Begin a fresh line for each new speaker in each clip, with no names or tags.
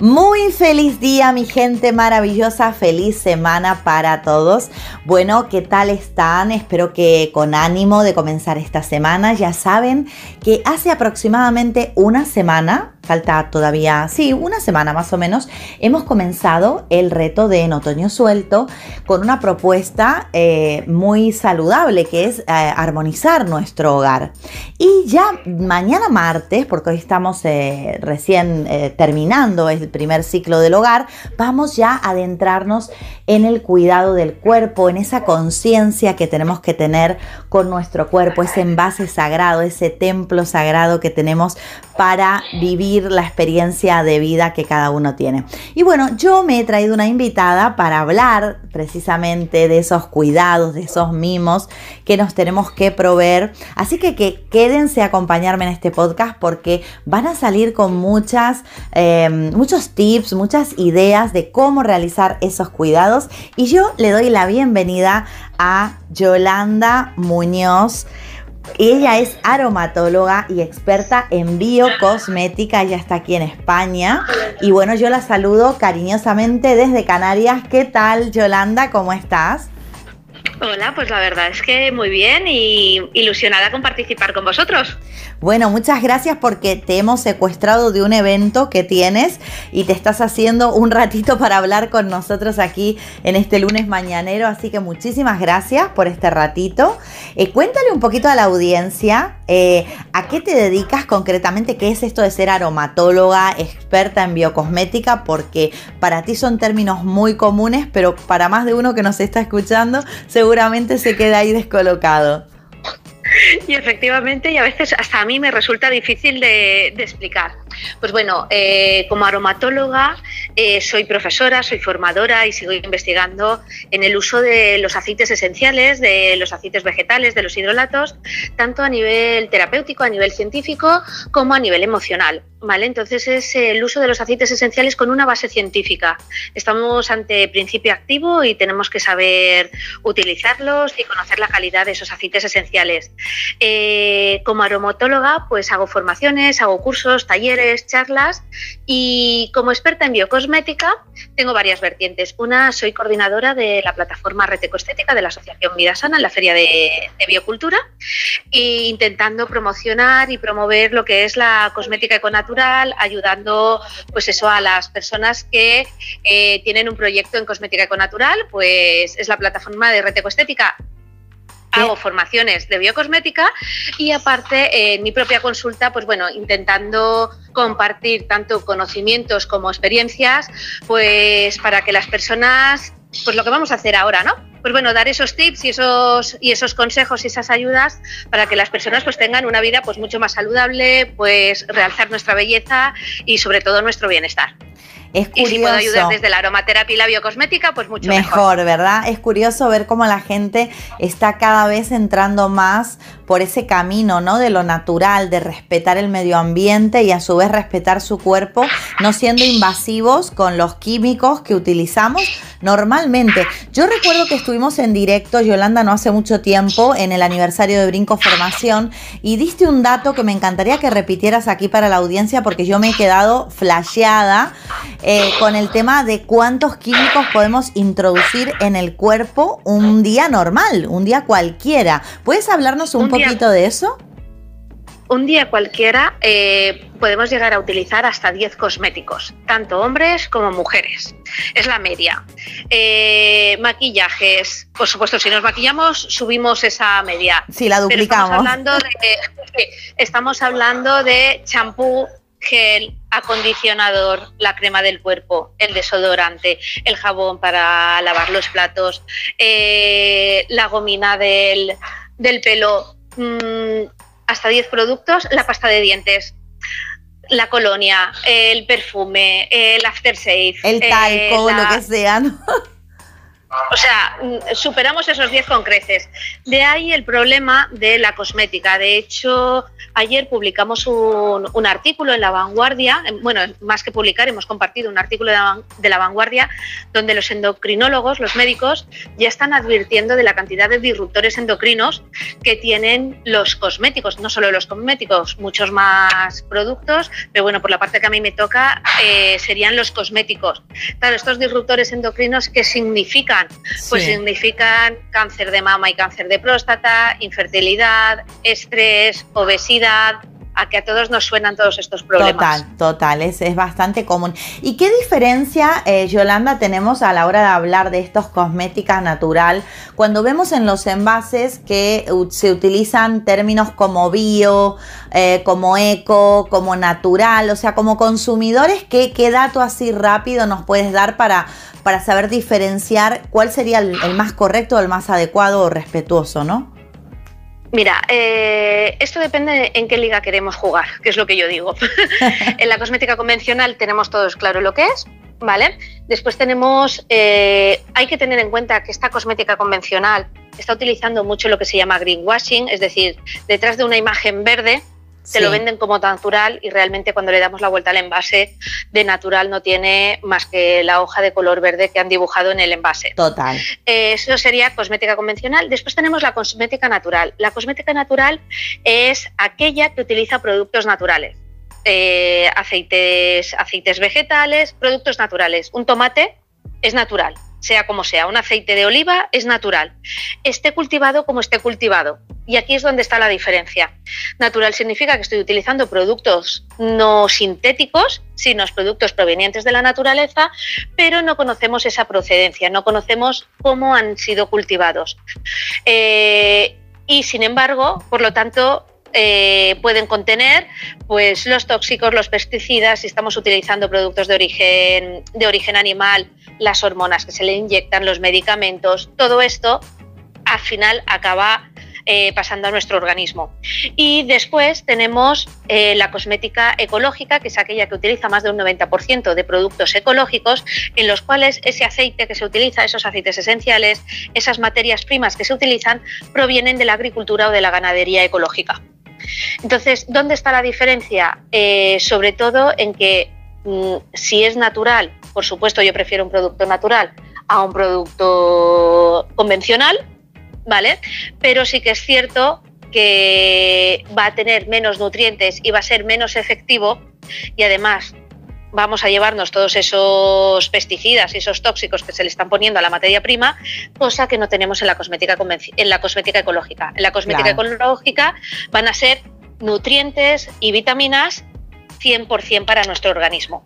Muy feliz día, mi gente maravillosa. Feliz semana para todos. Bueno, ¿qué tal están? Espero que con ánimo de comenzar esta semana. Ya saben que hace aproximadamente una semana falta todavía, sí, una semana más o menos, hemos comenzado el reto de En Otoño Suelto con una propuesta eh, muy saludable que es eh, armonizar nuestro hogar. Y ya mañana martes, porque hoy estamos eh, recién terminando el primer ciclo del hogar, vamos ya a adentrarnos en el cuidado del cuerpo, en esa conciencia que tenemos que tener con nuestro cuerpo, ese envase sagrado, ese templo sagrado que tenemos para vivir la experiencia de vida que cada uno tiene. Y bueno, yo me he traído una invitada para hablar precisamente de esos cuidados, de esos mimos que nos tenemos que proveer. Así que, quédense a acompañarme en este podcast porque van a salir con muchas, em, muchos tips, muchas ideas de cómo realizar esos cuidados. Y yo le doy la bienvenida a Yolanda Muñoz. Ella es aromatóloga y experta en biocosmética, ella está aquí en España. Y bueno, yo la saludo cariñosamente desde Canarias. ¿Qué tal, Yolanda? ¿Cómo estás?
Hola, pues la verdad es que muy bien y ilusionada con participar con vosotros.
Bueno, muchas gracias porque te hemos secuestrado de un evento que tienes y te estás haciendo un ratito para hablar con nosotros aquí en este lunes mañanero. Así que muchísimas gracias por este ratito. Eh, cuéntale un poquito a la audiencia eh, a qué te dedicas concretamente, qué es esto de ser aromatóloga, experta en biocosmética, porque para ti son términos muy comunes, pero para más de uno que nos está escuchando, seguramente se queda ahí descolocado.
Y efectivamente, y a veces hasta a mí me resulta difícil de, explicar. Pues bueno, eh, como aromatóloga eh, soy profesora, soy formadora y sigo investigando en el uso de los aceites esenciales, de los aceites vegetales, de los hidrolatos, tanto a nivel terapéutico, a nivel científico, como a nivel emocional. ¿Vale? Entonces es el uso de los aceites esenciales con una base científica. Estamos ante principio activo y tenemos que saber utilizarlos y conocer la calidad de esos aceites esenciales. Eh, como aromatóloga, pues hago formaciones, hago cursos, talleres, charlas y como experta en biocosmética tengo varias vertientes. Una, soy coordinadora de la plataforma Retecoestética de la Asociación Vida Sana en la Feria de, Biocultura e intentando promocionar y promover lo que es la cosmética ayudando pues eso a las personas que eh, tienen un proyecto en cosmética econatural, pues es la plataforma de Retecoestética hago formaciones de biocosmética y aparte en mi propia consulta, pues bueno, intentando compartir tanto conocimientos como experiencias, pues para que las personas, pues lo que vamos a hacer ahora, ¿no? Pues bueno, dar esos tips y esos, y esos consejos y esas ayudas para que las personas pues tengan una vida pues mucho más saludable, pues realzar nuestra belleza y sobre todo nuestro bienestar.
Es curioso.
Y si puedo ayudar desde la aromaterapia y la biocosmética, pues mucho mejor.
Mejor, ¿verdad? Es curioso ver cómo la gente está cada vez entrando más por ese camino, ¿no? De lo natural, de respetar el medio ambiente y a su vez respetar su cuerpo, no siendo invasivos con los químicos que utilizamos normalmente. Yo recuerdo que estuvimos en directo, Yolanda, no hace mucho tiempo, en el aniversario de Brinco Formación, y diste un dato que me encantaría que repitieras aquí para la audiencia porque yo me he quedado flasheada eh, con el tema de cuántos químicos podemos introducir en el cuerpo un día normal, un día cualquiera. ¿Puedes hablarnos un, poquito de eso?
Un día cualquiera eh, podemos llegar a utilizar hasta 10 cosméticos, tanto hombres como mujeres. Es la media. Eh, maquillajes, por supuesto, si nos maquillamos, subimos esa media.
Sí, la duplicamos.
estamos hablando de, estamos hablando de champú, gel, acondicionador, la crema del cuerpo, el desodorante, el jabón para lavar los platos, eh, la gomina del, del pelo, Mm, hasta 10 productos, la pasta de dientes, la colonia, el perfume, el aftershave.
El talco, lo que sea,
O sea, mm, superamos esos 10 con creces. De ahí el problema de la cosmética. De hecho, ayer publicamos un, artículo en La Vanguardia, bueno, más que publicar, hemos compartido un artículo de la, Vanguardia donde los endocrinólogos, los médicos, ya están advirtiendo de la cantidad de disruptores endocrinos que tienen los cosméticos, no solo los cosméticos, muchos más productos, pero bueno, por la parte que a mí me toca eh, serían los cosméticos. Claro, estos disruptores endocrinos, ¿qué significan? Pues significan cáncer de mama y cáncer de próstata, infertilidad, estrés, obesidad, a que a todos nos suenan todos estos problemas.
Total, total, es, es bastante común. ¿Y qué diferencia, eh, Yolanda, tenemos a la hora de hablar de estos cosméticas natural cuando vemos en los envases que se utilizan términos como bio, eh, como eco, como natural, o sea, como consumidores, ¿qué, qué dato así rápido nos puedes dar para para saber diferenciar cuál sería el, más correcto, el más adecuado o respetuoso, ¿no?
Mira, eh, esto depende en qué liga queremos jugar, que es lo que yo digo. en la cosmética convencional tenemos todos claro lo que es, ¿vale? Después tenemos, eh, hay que tener en cuenta que esta cosmética convencional está utilizando mucho lo que se llama greenwashing, es decir, detrás de una imagen verde se lo venden como natural y realmente cuando le damos la vuelta al envase de natural no tiene más que la hoja de color verde que han dibujado en el envase.
Total.
Eh, eso sería cosmética convencional. Después tenemos la cosmética natural. La cosmética natural es aquella que utiliza productos naturales. Eh, aceites, aceites vegetales, productos naturales. Un tomate es natural, sea como sea. Un aceite de oliva es natural. Esté cultivado como esté cultivado. Y aquí es donde está la diferencia. Natural significa que estoy utilizando productos no sintéticos, sino productos provenientes de la naturaleza, pero no conocemos esa procedencia, no conocemos cómo han sido cultivados. Eh, y sin embargo, por lo tanto, eh, pueden contener pues, los tóxicos, los pesticidas, si estamos utilizando productos de origen, de origen animal, las hormonas que se le inyectan, los medicamentos, todo esto al final acaba eh, pasando a nuestro organismo. Y después tenemos eh, la cosmética ecológica, que es aquella que utiliza más de un 90% de productos ecológicos, en los cuales ese aceite que se utiliza, esos aceites esenciales, esas materias primas que se utilizan, provienen de la agricultura o de la ganadería ecológica. Entonces, ¿dónde está la diferencia? Eh, sobre todo en que mm, si es natural, por supuesto yo prefiero un producto natural a un producto convencional, ¿vale? Pero sí que es cierto que va a tener menos nutrientes y va a ser menos efectivo y además vamos a llevarnos todos esos pesticidas y esos tóxicos que se le están poniendo a la materia prima, cosa que no tenemos en la cosmética, en la cosmética ecológica. En la cosmética ecológica van a ser nutrientes y vitaminas 100% para nuestro organismo.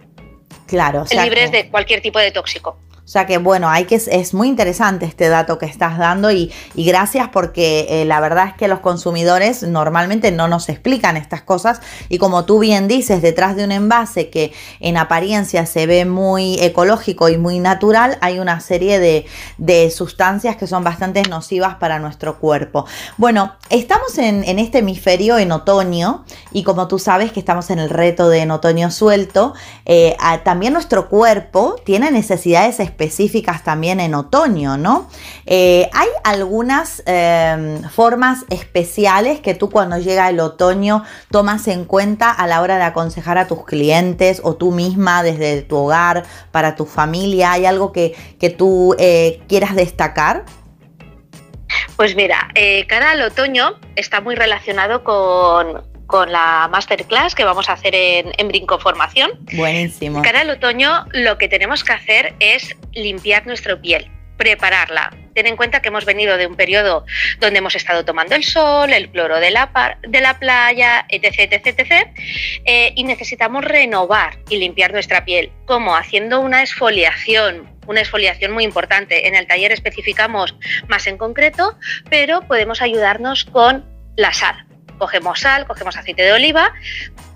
Claro.
libres de cualquier tipo de tóxico.
O sea que bueno, hay que, es muy interesante este dato que estás dando y, gracias porque eh, la verdad es que los consumidores normalmente no nos explican estas cosas y como tú bien dices, detrás de un envase que en apariencia se ve muy ecológico y muy natural, hay una serie de, de sustancias que son bastante nocivas para nuestro cuerpo. Bueno, estamos en, este hemisferio en otoño y como tú sabes que estamos en el reto de en otoño suelto, eh, también nuestro cuerpo tiene necesidades específicas específicas también en otoño, ¿no? Eh, ¿Hay algunas em, formas especiales que tú cuando llega el otoño tomas en cuenta a la hora de aconsejar a tus clientes o tú misma desde tu hogar, para tu familia? ¿Hay algo que, tú eh, quieras destacar?
Pues mira, eh, cara al otoño está muy relacionado con, con la masterclass que vamos a hacer en, en Brinco Formación.
Buenísimo.
Cara al otoño, lo que tenemos que hacer es limpiar nuestra piel, prepararla. Ten en cuenta que hemos venido de un periodo donde hemos estado tomando el sol, el cloro de la, de la playa, etc. etc, etc eh, y necesitamos renovar y limpiar nuestra piel. ¿Cómo? Haciendo una exfoliación, una exfoliación muy importante. En el taller especificamos más en concreto, pero podemos ayudarnos con la sal cogemos sal, cogemos aceite de oliva.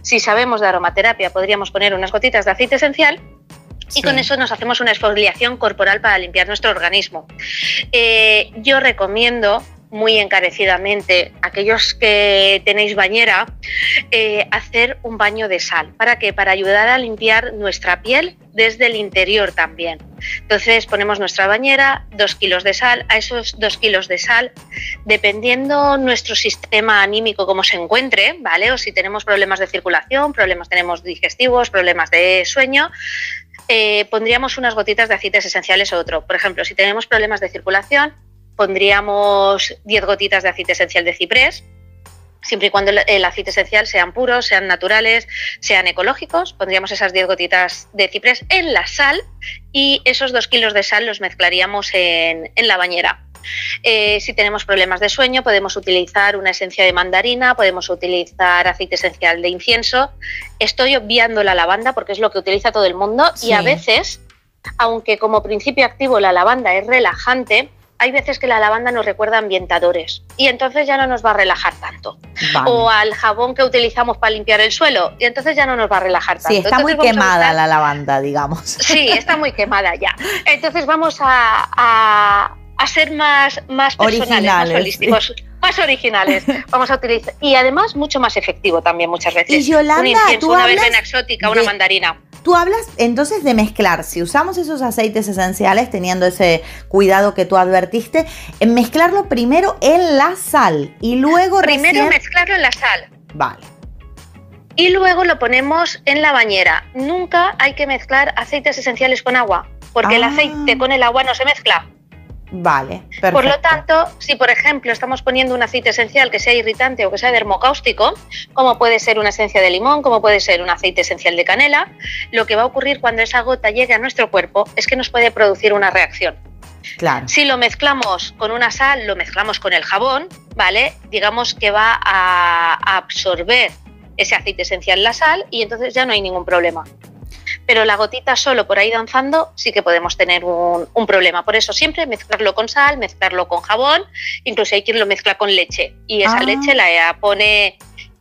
Si sabemos de aromaterapia, podríamos poner unas gotitas de aceite esencial y con eso nos hacemos una exfoliación corporal para limpiar nuestro organismo. Eh, yo recomiendo muy encarecidamente, aquellos que tenéis bañera, eh, hacer un baño de sal. ¿Para qué? Para ayudar a limpiar nuestra piel desde el interior también. Entonces ponemos nuestra bañera, dos kilos de sal, a esos dos kilos de sal, dependiendo nuestro sistema anímico como se encuentre, ¿vale? O si tenemos problemas de circulación, problemas tenemos digestivos, problemas de sueño, eh, pondríamos unas gotitas de aceites esenciales o otro. Por ejemplo, si tenemos problemas de circulación, pondríamos 10 gotitas de aceite esencial de ciprés, siempre y cuando el aceite esencial sean puros, sean naturales, sean ecológicos, pondríamos esas 10 gotitas de ciprés en la sal y esos 2 kilos de sal los mezclaríamos en, la bañera. Eh, si tenemos problemas de sueño, podemos utilizar una esencia de mandarina, podemos utilizar aceite esencial de incienso. Estoy obviando la lavanda porque es lo que utiliza todo el mundo y a veces, aunque como principio activo la lavanda es relajante, hay veces que la lavanda nos recuerda ambientadores y entonces ya no nos va a relajar tanto. O al jabón que utilizamos para limpiar el suelo y entonces ya no nos va a relajar tanto.
Sí, está muy quemada la lavanda, digamos.
Sí, está muy quemada ya. Entonces vamos a, ser más, más personales, más holísticos. Más originales, vamos a utilizar y además mucho más efectivo también muchas veces.
Y Yolanda,
un incienso, una verbena exótica, una mandarina.
Tú hablas entonces de mezclar, si usamos esos aceites esenciales, teniendo ese cuidado que tú advertiste, en mezclarlo primero en la sal y luego...
Primero mezclarlo en la sal.
Vale.
Y luego lo ponemos en la bañera. Nunca hay que mezclar aceites esenciales con agua, porque el aceite ah. con el agua no se mezcla.
Vale, perfecto.
Por lo tanto, si por ejemplo estamos poniendo un aceite esencial que sea irritante o que sea dermocáustico, como puede ser una esencia de limón, como puede ser un aceite esencial de canela, lo que va a ocurrir cuando esa gota llegue a nuestro cuerpo es que nos puede producir una reacción.
Claro.
Si lo mezclamos con una sal, lo mezclamos con el jabón, ¿vale? Digamos que va a absorber ese aceite esencial la sal y entonces ya no hay ningún problema pero la gotita solo por ahí danzando sí que podemos tener un, problema. Por eso siempre mezclarlo con sal, mezclarlo con jabón, incluso hay quien lo mezcla con leche y esa ah. leche la pone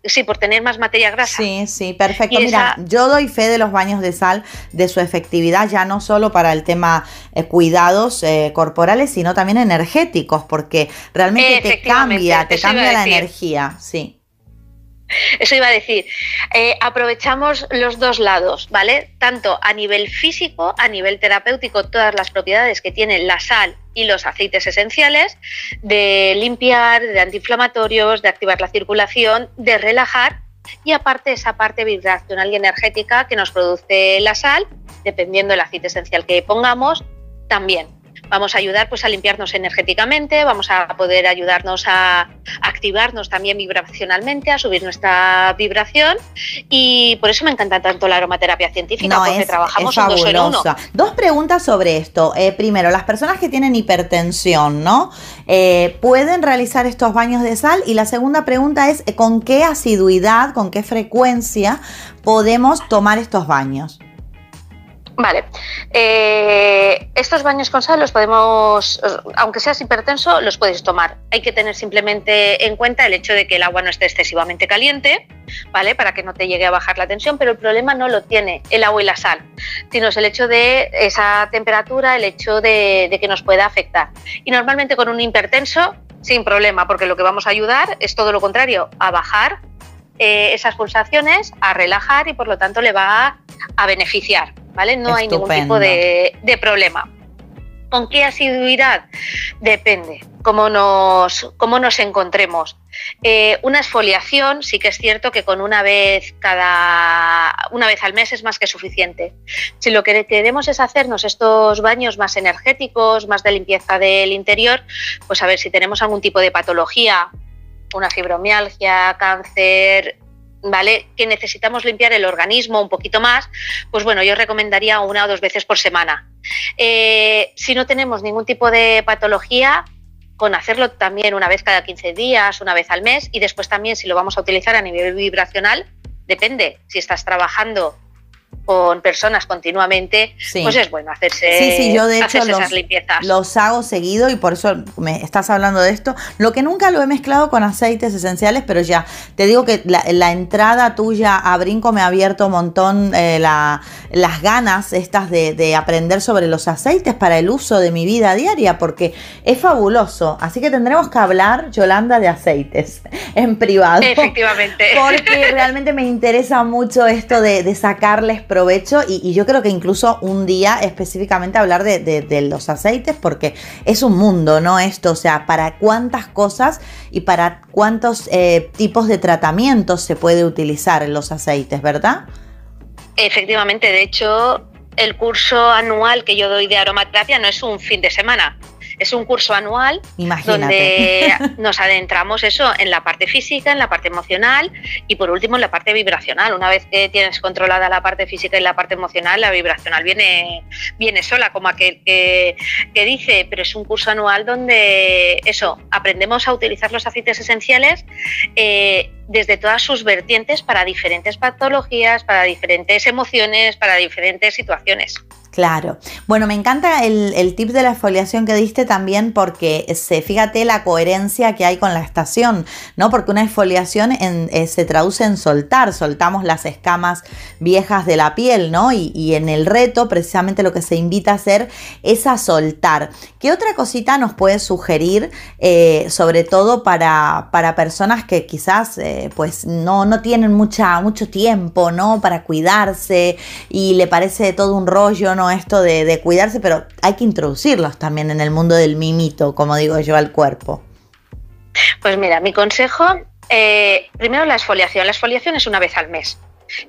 Sí, por tener más materia grasa.
Sí, sí, perfecto. Mira, yo doy fe de los baños de sal, de su efectividad, ya no solo para el tema eh, cuidados eh, corporales, sino también energéticos, porque realmente te cambia, te cambia la energía, sí.
Eso iba a decir, eh, aprovechamos los dos lados, ¿vale? Tanto a nivel físico, a nivel terapéutico, todas las propiedades que tiene la sal y los aceites esenciales, de limpiar, de antiinflamatorios, de activar la circulación, de relajar y aparte esa parte vibracional y energética que nos produce la sal, dependiendo del aceite esencial que pongamos, también vamos a ayudar pues, a limpiarnos energéticamente, vamos a poder ayudarnos a activarnos también vibracionalmente, a subir nuestra vibración y por eso me encanta tanto la aromaterapia científica, porque trabajamos en dos en uno.
Dos preguntas sobre esto. Eh, primero, las personas que tienen hipertensión, ¿no? Eh, ¿Pueden realizar estos baños de sal? Y la segunda pregunta es, ¿con qué asiduidad, con qué frecuencia podemos tomar estos baños?
Vale. Eh, estos baños con sal los podemos, aunque seas hipertenso, los puedes tomar. Hay que tener simplemente en cuenta el hecho de que el agua no esté excesivamente caliente, ¿vale? Para que no te llegue a bajar la tensión, pero el problema no lo tiene el agua y la sal, sino es el hecho de esa temperatura, el hecho de, que nos pueda afectar. Y normalmente con un hipertenso, sin problema, porque lo que vamos a ayudar es todo lo contrario, a bajar eh, esas pulsaciones, a relajar y por lo tanto le va a beneficiar. ¿vale? No hay ningún tipo de, problema. ¿Con qué asiduidad? Depende cómo nos, cómo nos encontremos. Eh, una exfoliación sí que es cierto que con una vez cada una vez al mes es más que suficiente. Si lo que queremos es hacernos estos baños más energéticos, más de limpieza del interior, pues a ver si tenemos algún tipo de patología, una fibromialgia, cáncer, ¿vale? Que necesitamos limpiar el organismo un poquito más, pues bueno, yo recomendaría una o dos veces por semana. Eh, si no tenemos ningún tipo de patología, con hacerlo también una vez cada 15 días, una vez al mes, y después también si lo vamos a utilizar a nivel vibracional, depende. Si estás trabajando con personas continuamente, pues es bueno hacerse,
sí, sí, yo de hecho los,
esas limpiezas.
Los hago seguido y por eso me estás hablando de esto. Lo que nunca lo he mezclado con aceites esenciales, pero ya te digo que la, entrada tuya a Brinco me ha abierto un montón eh, las ganas estas de, de aprender sobre los aceites para el uso de mi vida diaria, porque es fabuloso. Así que tendremos que hablar, Yolanda, de aceites en privado.
Efectivamente.
Porque realmente me interesa mucho esto de, de sacarles provecho y, yo creo que incluso un día específicamente hablar de, los aceites porque es un mundo, ¿no? Esto, o sea, para cuántas cosas y para cuántos eh, tipos de tratamientos se puede utilizar en los aceites, ¿verdad?
Efectivamente, de hecho, el curso anual que yo doy de aromaterapia no es un fin de semana, es un curso anual donde nos adentramos eso en la parte física, en la parte emocional y por último en la parte vibracional. Una vez que tienes controlada la parte física y la parte emocional, la vibracional viene, viene sola, como aquel que, que dice, pero es un curso anual donde eso, aprendemos a utilizar los aceites esenciales eh, desde todas sus vertientes para diferentes patologías, para diferentes emociones, para diferentes situaciones.
Claro. Bueno, me encanta el, tip de la exfoliación que diste también porque se, fíjate la coherencia que hay con la estación, ¿no? Porque una exfoliación eh, se traduce en soltar, soltamos las escamas viejas de la piel, ¿no? Y, en el reto precisamente lo que se invita a hacer es a soltar. ¿Qué otra cosita nos puedes sugerir, eh, sobre todo para, para, personas que quizás eh, pues no, no tienen mucha, mucho tiempo, ¿no? Para cuidarse y le parece todo un rollo, ¿no? Esto de, cuidarse, pero hay que introducirlos también en el mundo del mimito, como digo yo, al cuerpo.
Pues mira, mi consejo, eh, primero la exfoliación. La exfoliación es una vez al mes.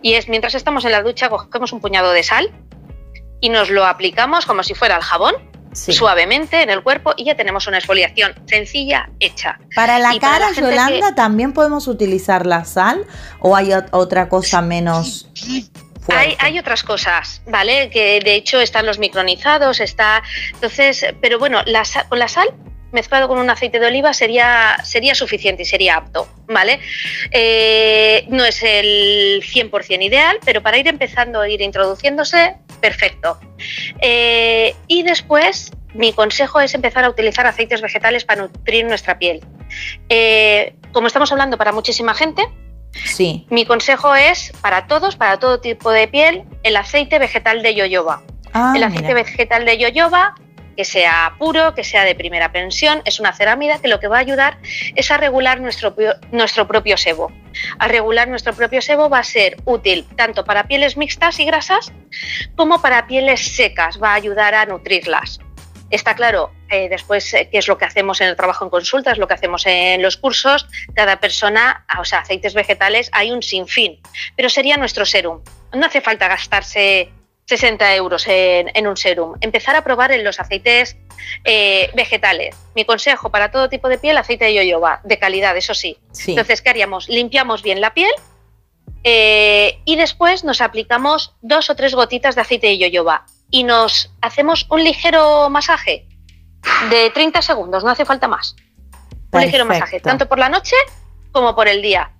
Y es mientras estamos en la ducha, cogemos un puñado de sal y nos lo aplicamos como si fuera el jabón, suavemente en el cuerpo y ya tenemos una exfoliación sencilla hecha.
Para la cara, Yolanda, ¿también podemos utilizar la sal o hay otra cosa menos
hay, otras cosas, ¿vale? Que de hecho están los micronizados, está. Entonces, pero bueno, la, con la sal mezclado con un aceite de oliva sería, sería suficiente y sería apto, ¿vale? Eh, no es el 100% ideal, pero para ir empezando a ir introduciéndose, perfecto. Eh, y después, mi consejo es empezar a utilizar aceites vegetales para nutrir nuestra piel. Eh, como estamos hablando para muchísima gente,
Sí.
Mi consejo es para todos, para todo tipo de piel, el aceite vegetal de yoyoba. Ah, el aceite vegetal de yoyoba, que sea puro, que sea de primera pensión, es una cerámida que lo que va a ayudar es a regular nuestro, nuestro propio sebo. A regular nuestro propio sebo va a ser útil tanto para pieles mixtas y grasas como para pieles secas, va a ayudar a nutrirlas. Está claro, eh, después, eh, qué es lo que hacemos en el trabajo en consultas, lo que hacemos en los cursos. Cada persona, o sea, aceites vegetales, hay un sinfín, pero sería nuestro serum. No hace falta gastarse 60 euros en, un serum. Empezar a probar en los aceites eh, vegetales. Mi consejo para todo tipo de piel, aceite de yoyoba, de calidad, eso sí. Entonces, ¿qué haríamos? Limpiamos bien la piel y después nos aplicamos dos o tres gotitas de aceite de yoyoba y nos hacemos un ligero masaje de 30 segundos, no hace falta más. Un ligero masaje, tanto por la noche como por el día.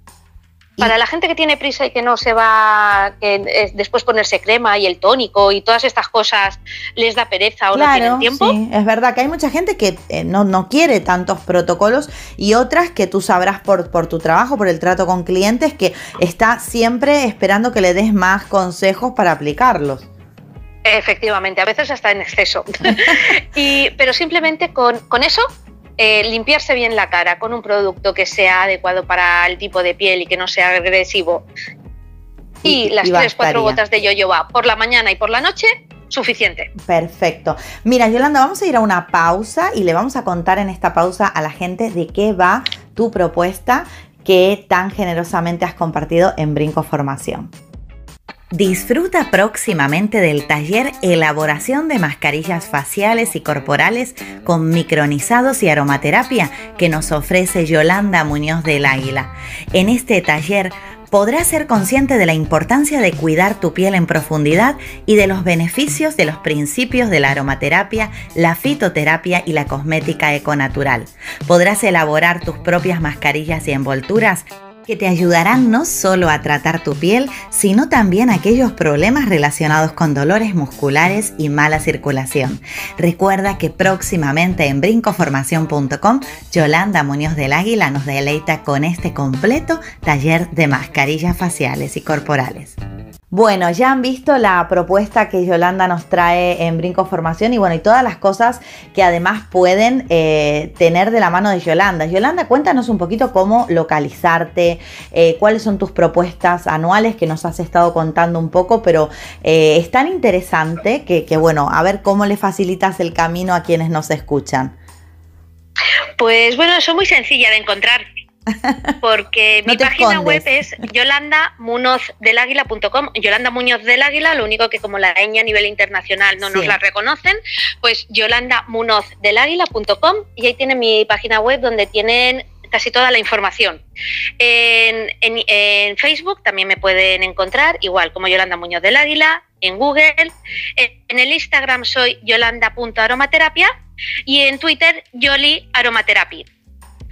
Para la gente que tiene prisa y que no se va, que después ponerse crema y el tónico y todas estas cosas les da pereza o no tienen tiempo.
Sí, es verdad que hay mucha gente que eh, no, no, quiere tantos protocolos y otras que tú sabrás por, por tu trabajo, por el trato con clientes, que está siempre esperando que le des más consejos para aplicarlos.
Efectivamente, a veces hasta en exceso. y, pero simplemente con, eso, eh, limpiarse bien la cara con un producto que sea adecuado para el tipo de piel y que no sea agresivo. Y, las tres, cuatro gotas de yoyoba por la mañana y por la noche, suficiente.
Perfecto. Mira, Yolanda, vamos a ir a una pausa y le vamos a contar en esta pausa a la gente de qué va tu propuesta que tan generosamente has compartido en Brinco Formación. Disfruta próximamente del taller Elaboración de mascarillas faciales y corporales con micronizados y aromaterapia que nos ofrece Yolanda Muñoz del Águila. En este taller podrás ser consciente de la importancia de cuidar tu piel en profundidad y de los beneficios de los principios de la aromaterapia, la fitoterapia y la cosmética econatural. Podrás elaborar tus propias mascarillas y envolturas que te ayudarán no solo a tratar tu piel, sino también aquellos problemas relacionados con dolores musculares y mala circulación. Recuerda que próximamente en brincoformación.com, Yolanda Muñoz del Águila nos deleita con este completo taller de mascarillas faciales y corporales. Bueno, ya han visto la propuesta que Yolanda nos trae en Brinco Formación y bueno, y todas las cosas que además pueden eh, tener de la mano de Yolanda. Yolanda, cuéntanos un poquito cómo localizarte, eh, cuáles son tus propuestas anuales que nos has estado contando un poco, pero eh, es tan interesante que, que bueno, a ver cómo le facilitas el camino a quienes nos escuchan.
Pues bueno, son muy sencilla de encontrar porque mi página web es yolandamunozdeláguila.com. Yolanda Muñoz del Águila, lo único que como la ñ a nivel internacional no nos la reconocen, pues yolandamunozdeláguila.com y ahí tienen mi página web donde tienen casi toda la información. En, Facebook también me pueden encontrar, igual como Yolanda Muñoz del Águila, en Google, en, el Instagram soy yolanda.aromaterapia y en Twitter Yoli Aromaterapia.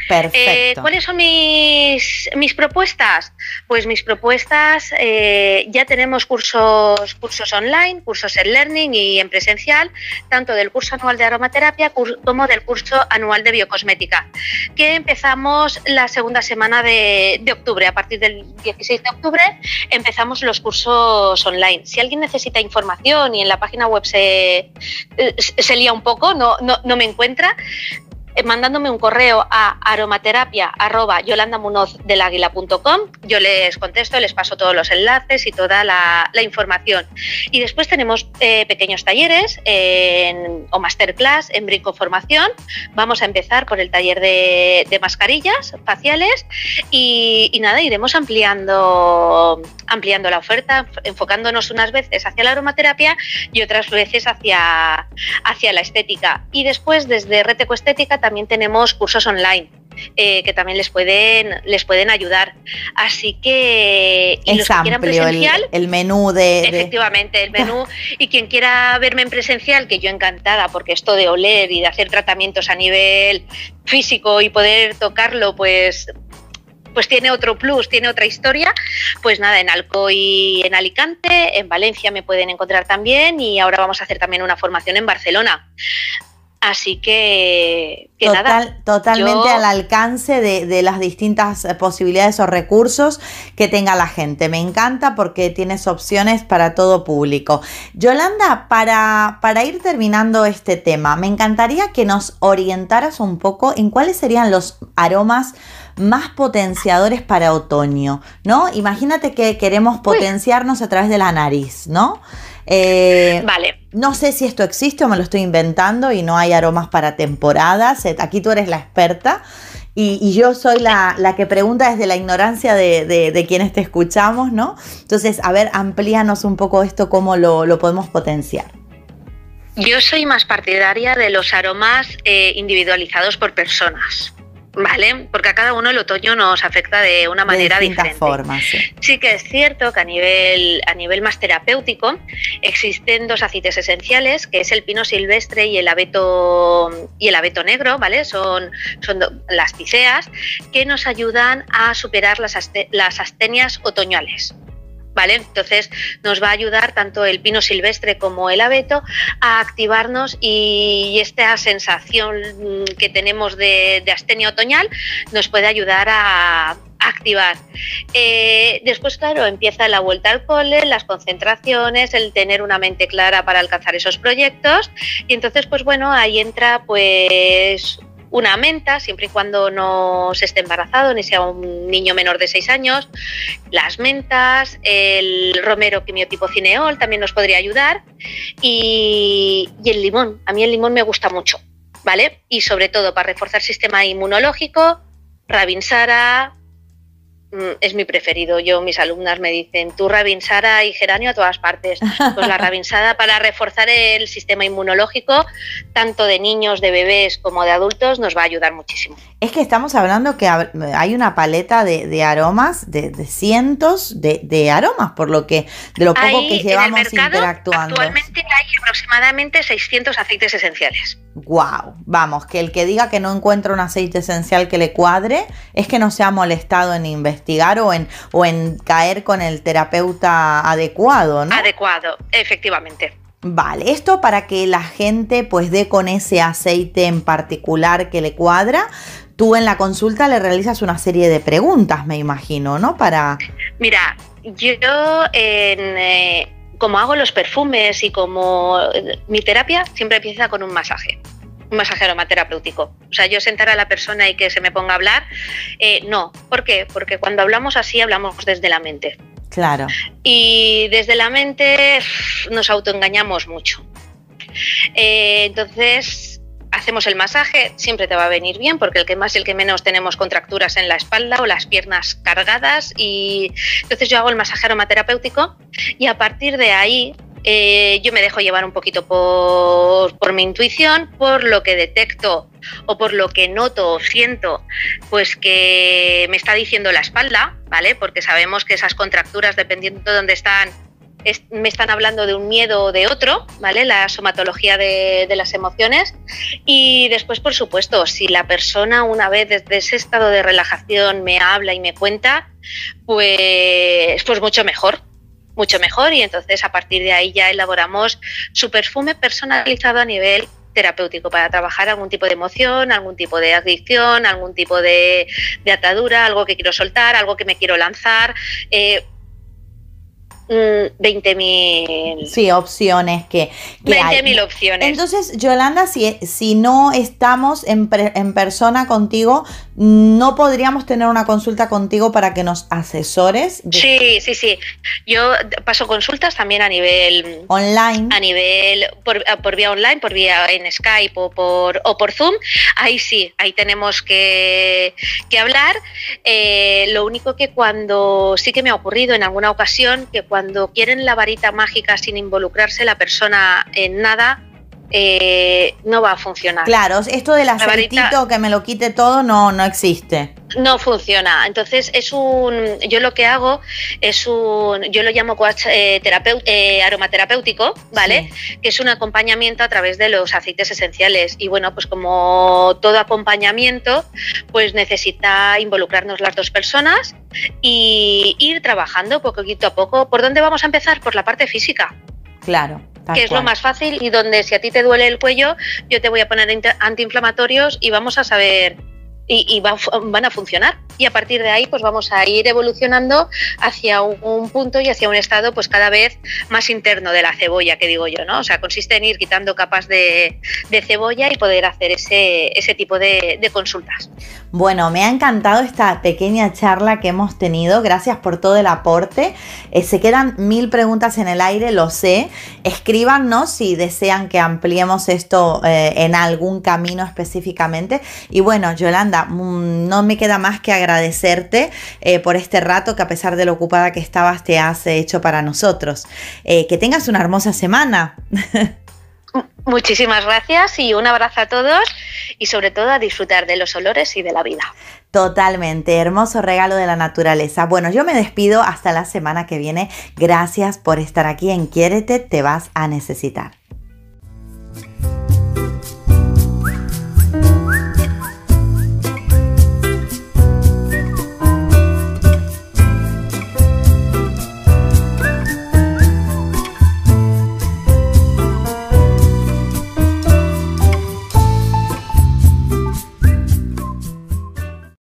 Eh, ¿Cuáles son mis, mis, propuestas? Pues mis propuestas, eh, ya tenemos cursos, cursos online, cursos en learning y en presencial, tanto del curso anual de aromaterapia como del curso anual de biocosmética, que empezamos la segunda semana de, octubre. A partir del 16 de octubre empezamos los cursos online. Si alguien necesita información y en la página web se, se lía un poco, no, no, no me encuentra, eh, mandándome un correo a aromaterapia.yolandamunozdeláguila.com. Yo les contesto, les paso todos los enlaces y toda la, información. Y después tenemos eh, pequeños talleres o masterclass en Brinco Formación. Vamos a empezar por el taller de, mascarillas faciales y, y, nada, iremos ampliando, ampliando la oferta, enfocándonos unas veces hacia la aromaterapia y otras veces hacia, hacia la estética. Y después desde Reteco Estética también tenemos cursos online. Eh, que también les pueden les pueden ayudar así que
y los que quieran presencial el, menú de,
efectivamente el menú y quien quiera verme en presencial que yo encantada porque esto de oler y de hacer tratamientos a nivel físico y poder tocarlo pues pues tiene otro plus, tiene otra historia. Pues nada, en Alcoy, en Alicante, en Valencia me pueden encontrar también y ahora vamos a hacer también una formación en Barcelona. Así que,
nada. Totalmente al alcance de, las distintas eh, posibilidades o recursos que tenga la gente. Me encanta porque tienes opciones para todo público. Yolanda, para, para ir terminando este tema, me encantaría que nos orientaras un poco en cuáles serían los aromas más potenciadores para otoño, ¿no? Imagínate que queremos potenciarnos a través de la nariz, ¿no?
Eh, vale.
No sé si esto existe o me lo estoy inventando y no hay aromas para temporadas. Eh, aquí tú eres la experta y, yo soy la, que pregunta desde la ignorancia de, quienes te escuchamos, ¿no? Entonces, a ver, amplíanos un poco esto, cómo lo, podemos potenciar.
Yo soy más partidaria de los aromas eh, individualizados por personas. ¿Vale? Porque a cada uno el otoño nos afecta de una manera de diferente.
Formas,
sí. que es cierto que a nivel, a nivel más terapéutico existen dos aceites esenciales, que es el pino silvestre y el abeto, y el abeto negro, ¿vale? Son, son las tiseas, que nos ayudan a superar las, las astenias otoñales. ¿Vale? Entonces nos va a ayudar tanto el pino silvestre como el abeto a activarnos y esta sensación que tenemos de, astenia otoñal nos puede ayudar a, activar. Eh, después, claro, empieza la vuelta al cole, las concentraciones, el tener una mente clara para alcanzar esos proyectos y entonces, pues bueno, ahí entra pues una menta, siempre y cuando no se esté embarazado ni sea un niño menor de 6 años. Las mentas, el romero quimiotipo cineol también nos podría ayudar. Y, y el limón. A mí el limón me gusta mucho, ¿vale? Y sobre todo para reforzar el sistema inmunológico, Rabinsara, es mi preferido. Yo, mis alumnas me dicen, tú rabinsara y geranio a todas partes. Pues la rabinsada para reforzar el sistema inmunológico, tanto de niños, de bebés como de adultos, nos va a ayudar muchísimo.
Es que estamos hablando que hay una paleta de, aromas, de, cientos de, aromas, por lo que de lo poco que llevamos interactuando.
Actualmente hay aproximadamente 600 aceites esenciales.
Wow, vamos, que el que diga que no encuentra un aceite esencial que le cuadre es que no se ha molestado en investigar o en, o en caer con el terapeuta adecuado, ¿no?
Adecuado, efectivamente.
Vale, esto para que la gente pues dé con ese aceite en particular que le cuadra. Tú en la consulta le realizas una serie de preguntas, me imagino, ¿no? Para...
Mira, yo en, eh, como hago los perfumes y como mi terapia siempre empieza con un masaje un masaje aromaterapéutico. O sea, yo sentar a la persona y que se me ponga a hablar, eh, no. ¿Por qué? Porque cuando hablamos así, hablamos desde la mente.
Claro.
Y desde la mente nos autoengañamos mucho. Eh, entonces, hacemos el masaje, siempre te va a venir bien, porque el que más y el que menos tenemos contracturas en la espalda o las piernas cargadas. Y entonces yo hago el masaje aromaterapéutico y a partir de ahí eh, yo me dejo llevar un poquito por, mi intuición, por lo que detecto o por lo que noto o siento, pues que me está diciendo la espalda, ¿vale? Porque sabemos que esas contracturas, dependiendo de dónde están, me están hablando de un miedo o de otro, ¿vale? La somatología de, las emociones. Y después, por supuesto, si la persona una vez desde ese estado de relajación me habla y me cuenta, pues, pues mucho mejor, mucho mejor y entonces a partir de ahí ya elaboramos su perfume personalizado a nivel terapéutico para trabajar algún tipo de emoción, algún tipo de adicción, algún tipo de, atadura, algo que quiero soltar, algo que me quiero lanzar. Eh, 20.000
mm, sí, opciones que,
que 20.000 opciones.
Entonces, Yolanda, si, si no estamos en, en, persona contigo, ¿no podríamos tener una consulta contigo para que nos asesores?
Sí, sí, sí. Yo paso consultas también a nivel...
Online.
A nivel, por, por vía online, por vía en Skype o por, o por Zoom. Ahí sí, ahí tenemos que, que hablar. Eh, lo único que cuando sí que me ha ocurrido en alguna ocasión, que cuando quieren la varita mágica sin involucrarse la persona en nada, eh, no va a funcionar.
Claro, esto del aceitito que me lo quite todo no, no existe.
No funciona. Entonces es un, yo lo que hago es un, yo lo llamo coach eh, eh, aromaterapéutico, ¿vale? Que es un acompañamiento a través de los aceites esenciales. Y bueno, pues como todo acompañamiento, pues necesita involucrarnos las dos personas y ir trabajando poquito a poco. ¿Por dónde vamos a empezar? Por la parte física.
Claro
que es lo más fácil y donde si a ti te duele el cuello, yo te voy a poner antiinflamatorios y vamos a saber y, van a funcionar. Y a partir de ahí, pues vamos a ir evolucionando hacia un, punto y hacia un estado, pues cada vez más interno de la cebolla, que digo yo, ¿no? O sea, consiste en ir quitando capas de, cebolla y poder hacer ese, ese tipo de, consultas.
Bueno, me ha encantado esta pequeña charla que hemos tenido. Gracias por todo el aporte. Eh, se quedan mil preguntas en el aire, lo sé. Escríbanos si desean que ampliemos esto eh, en algún camino específicamente. Y bueno, Yolanda, Mm, no me queda más que agradecerte eh, por este rato que a pesar de lo ocupada que estabas te has hecho para nosotros. Que tengas una hermosa semana.
Muchísimas gracias y un abrazo a todos y sobre todo a disfrutar de los olores y de la vida.
Totalmente, hermoso regalo de la naturaleza. Bueno, yo me despido hasta la semana que viene. Gracias por estar aquí en Quiérete, te vas a necesitar.